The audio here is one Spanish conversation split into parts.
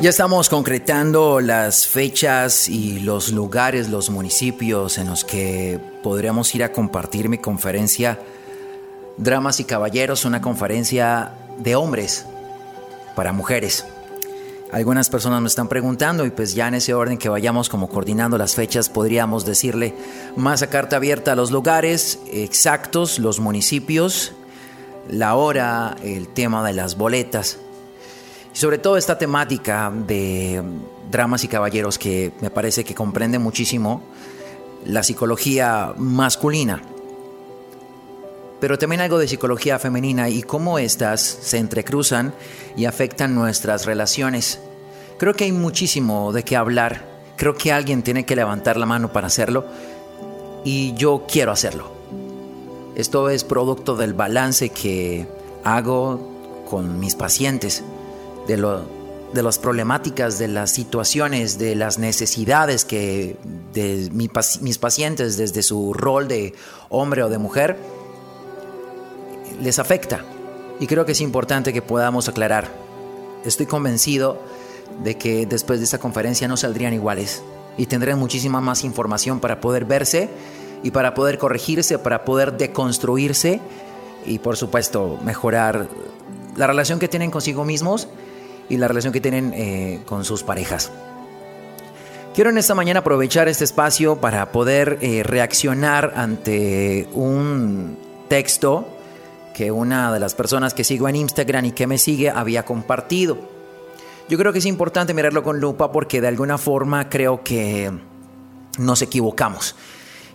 Ya estamos concretando las fechas y los lugares, los municipios en los que podríamos ir a compartir mi conferencia Dramas y Caballeros, una conferencia de hombres para mujeres. Algunas personas me están preguntando y pues ya en ese orden que vayamos como coordinando las fechas podríamos decirle más a carta abierta los lugares exactos, los municipios, la hora, el tema de las boletas sobre todo esta temática de dramas y caballeros que me parece que comprende muchísimo la psicología masculina, pero también algo de psicología femenina y cómo éstas se entrecruzan y afectan nuestras relaciones. Creo que hay muchísimo de qué hablar, creo que alguien tiene que levantar la mano para hacerlo y yo quiero hacerlo. Esto es producto del balance que hago con mis pacientes de, lo, de las problemáticas, de las situaciones, de las necesidades que de mis pacientes desde su rol de hombre o de mujer les afecta. Y creo que es importante que podamos aclarar. Estoy convencido de que después de esta conferencia no saldrían iguales y tendrán muchísima más información para poder verse y para poder corregirse, para poder deconstruirse y por supuesto mejorar la relación que tienen consigo mismos y la relación que tienen eh, con sus parejas. Quiero en esta mañana aprovechar este espacio para poder eh, reaccionar ante un texto que una de las personas que sigo en Instagram y que me sigue había compartido. Yo creo que es importante mirarlo con lupa porque de alguna forma creo que nos equivocamos.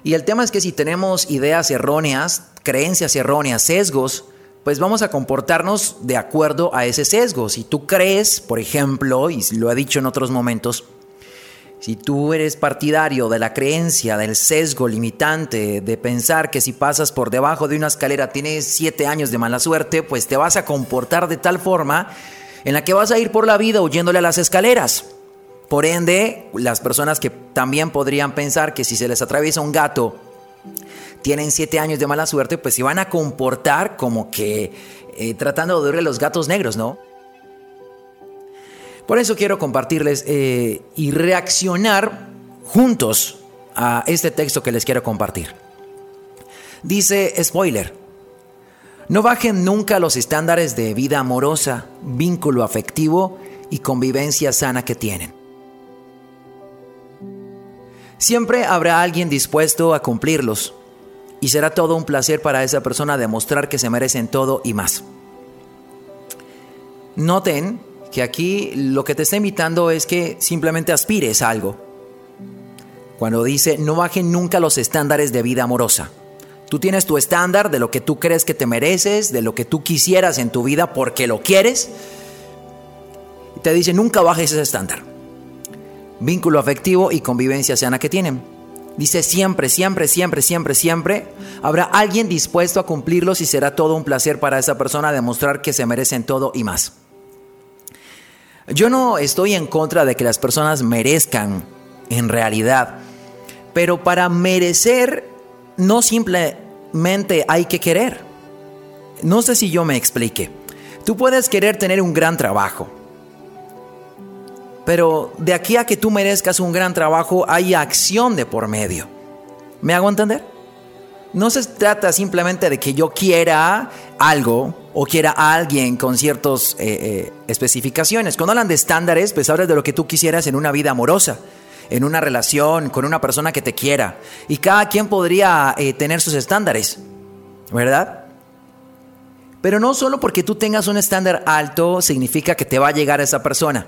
Y el tema es que si tenemos ideas erróneas, creencias erróneas, sesgos, pues vamos a comportarnos de acuerdo a ese sesgo. Si tú crees, por ejemplo, y lo he dicho en otros momentos, si tú eres partidario de la creencia, del sesgo limitante, de pensar que si pasas por debajo de una escalera tienes siete años de mala suerte, pues te vas a comportar de tal forma en la que vas a ir por la vida huyéndole a las escaleras. Por ende, las personas que también podrían pensar que si se les atraviesa un gato tienen siete años de mala suerte, pues se van a comportar como que eh, tratando de darle los gatos negros, ¿no? Por eso quiero compartirles eh, y reaccionar juntos a este texto que les quiero compartir. Dice, spoiler, no bajen nunca los estándares de vida amorosa, vínculo afectivo y convivencia sana que tienen. Siempre habrá alguien dispuesto a cumplirlos y será todo un placer para esa persona demostrar que se merecen todo y más. Noten que aquí lo que te está invitando es que simplemente aspires a algo. Cuando dice no bajen nunca los estándares de vida amorosa. Tú tienes tu estándar de lo que tú crees que te mereces, de lo que tú quisieras en tu vida porque lo quieres. Y te dice nunca bajes ese estándar. Vínculo afectivo y convivencia sana que tienen. Dice siempre, siempre, siempre, siempre, siempre. Habrá alguien dispuesto a cumplirlos y será todo un placer para esa persona demostrar que se merecen todo y más. Yo no estoy en contra de que las personas merezcan en realidad, pero para merecer no simplemente hay que querer. No sé si yo me explique. Tú puedes querer tener un gran trabajo, pero de aquí a que tú merezcas un gran trabajo hay acción de por medio. ¿Me hago entender? No se trata simplemente de que yo quiera algo o quiera a alguien con ciertas eh, eh, especificaciones. Cuando hablan de estándares, pues hablas de lo que tú quisieras en una vida amorosa. en una relación con una persona que te quiera. Y cada quien podría eh, tener sus estándares, ¿verdad? Pero no solo porque tú tengas un estándar alto significa que te va a llegar a esa persona.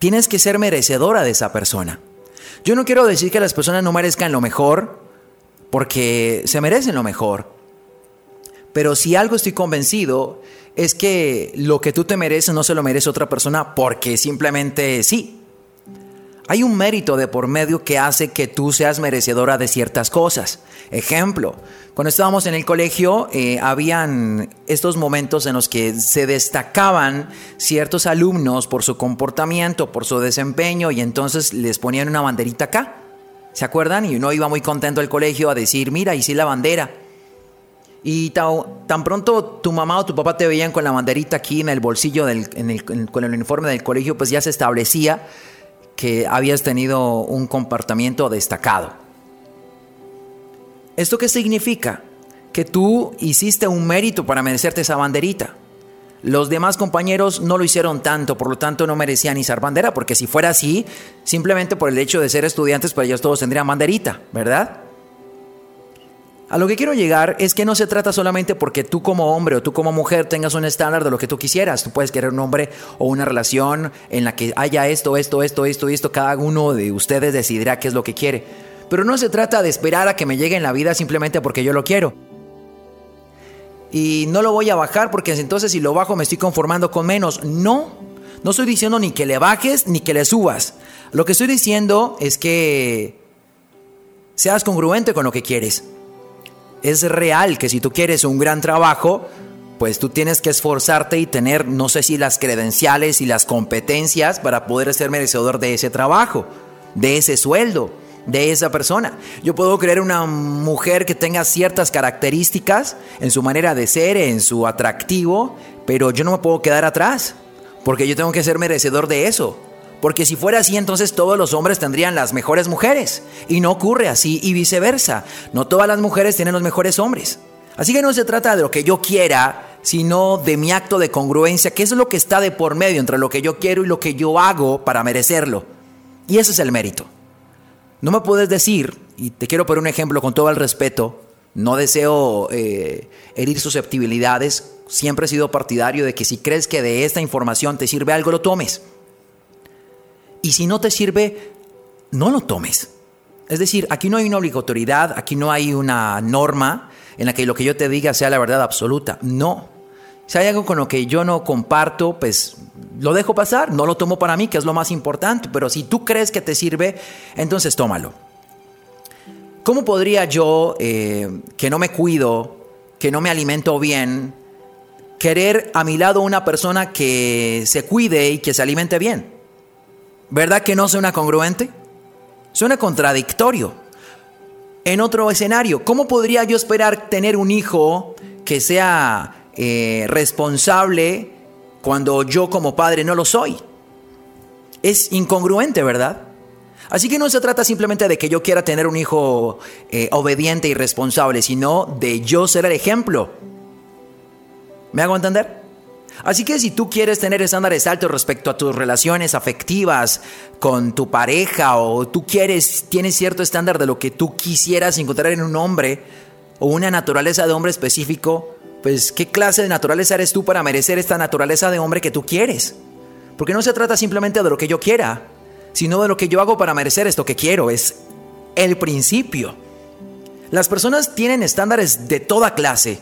Tienes que ser merecedora de esa persona. Yo no quiero decir que las personas no merezcan lo mejor, porque se merecen lo mejor. Pero si algo estoy convencido es que lo que tú te mereces no se lo merece otra persona porque simplemente sí. Hay un mérito de por medio que hace que tú seas merecedora de ciertas cosas. Ejemplo, cuando estábamos en el colegio, eh, habían estos momentos en los que se destacaban ciertos alumnos por su comportamiento, por su desempeño, y entonces les ponían una banderita acá. ¿Se acuerdan? Y uno iba muy contento al colegio a decir, mira, sí la bandera. Y tan, pronto tu mamá o tu papá te veían con la banderita aquí en el bolsillo, con el uniforme del colegio, pues ya se establecía que habías tenido un comportamiento destacado. ¿Esto qué significa? Que tú hiciste un mérito para merecerte esa banderita. Los demás compañeros no lo hicieron tanto, por lo tanto no merecían izar bandera, porque si fuera así, simplemente por el hecho de ser estudiantes, pues ellos todos tendrían banderita, ¿verdad? A lo que quiero llegar es que no se trata solamente porque tú como hombre o tú como mujer tengas un estándar de lo que tú quisieras. Tú puedes querer un hombre o una relación en la que haya esto, esto, esto, esto esto. Cada uno de ustedes decidirá qué es lo que quiere. Pero no se trata de esperar a que me llegue en la vida simplemente porque yo lo quiero. Y no lo voy a bajar porque entonces si lo bajo me estoy conformando con menos. No, no estoy diciendo ni que le bajes ni que le subas. Lo que estoy diciendo es que seas congruente con lo que quieres es real que si tú quieres un gran trabajo, pues tú tienes que esforzarte y tener, no sé si las credenciales y las competencias para poder ser merecedor de ese trabajo, de ese sueldo, de esa persona. Yo puedo creer una mujer que tenga ciertas características en su manera de ser, en su atractivo, pero yo no me puedo quedar atrás, porque yo tengo que ser merecedor de eso. Porque si fuera así, entonces todos los hombres tendrían las mejores mujeres. Y no ocurre así y viceversa. No todas las mujeres tienen los mejores hombres. Así que no se trata de lo que yo quiera, sino de mi acto de congruencia, que es lo que está de por medio entre lo que yo quiero y lo que yo hago para merecerlo. Y ese es el mérito. No me puedes decir, y te quiero poner un ejemplo con todo el respeto, no deseo eh, herir susceptibilidades, siempre he sido partidario de que si crees que de esta información te sirve algo, lo tomes. Y si no te sirve, no lo tomes. Es decir, aquí no hay una obligatoriedad, aquí no hay una norma en la que lo que yo te diga sea la verdad absoluta. No. Si hay algo con lo que yo no comparto, pues lo dejo pasar, no lo tomo para mí, que es lo más importante. Pero si tú crees que te sirve, entonces tómalo. ¿Cómo podría yo, eh, que no me cuido, que no me alimento bien, querer a mi lado una persona que se cuide y que se alimente bien? ¿Verdad que no suena congruente? Suena contradictorio. En otro escenario, ¿cómo podría yo esperar tener un hijo que sea eh, responsable cuando yo como padre no lo soy? Es incongruente, ¿verdad? Así que no se trata simplemente de que yo quiera tener un hijo eh, obediente y responsable, sino de yo ser el ejemplo. ¿Me hago entender? Así que si tú quieres tener estándares altos respecto a tus relaciones afectivas con tu pareja o tú quieres, tienes cierto estándar de lo que tú quisieras encontrar en un hombre o una naturaleza de hombre específico, pues ¿qué clase de naturaleza eres tú para merecer esta naturaleza de hombre que tú quieres? Porque no se trata simplemente de lo que yo quiera, sino de lo que yo hago para merecer esto que quiero, es el principio. Las personas tienen estándares de toda clase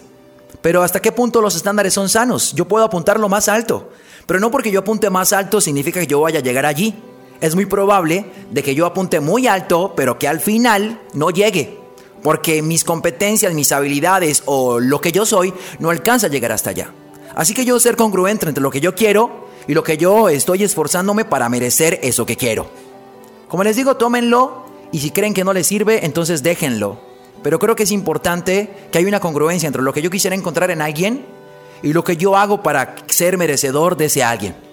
pero ¿hasta qué punto los estándares son sanos? Yo puedo apuntar lo más alto, pero no porque yo apunte más alto significa que yo vaya a llegar allí. Es muy probable de que yo apunte muy alto, pero que al final no llegue, porque mis competencias, mis habilidades o lo que yo soy no alcanza a llegar hasta allá. Así que yo ser congruente entre lo que yo quiero y lo que yo estoy esforzándome para merecer eso que quiero. Como les digo, tómenlo y si creen que no les sirve, entonces déjenlo. Pero creo que es importante que haya una congruencia entre lo que yo quisiera encontrar en alguien y lo que yo hago para ser merecedor de ese alguien.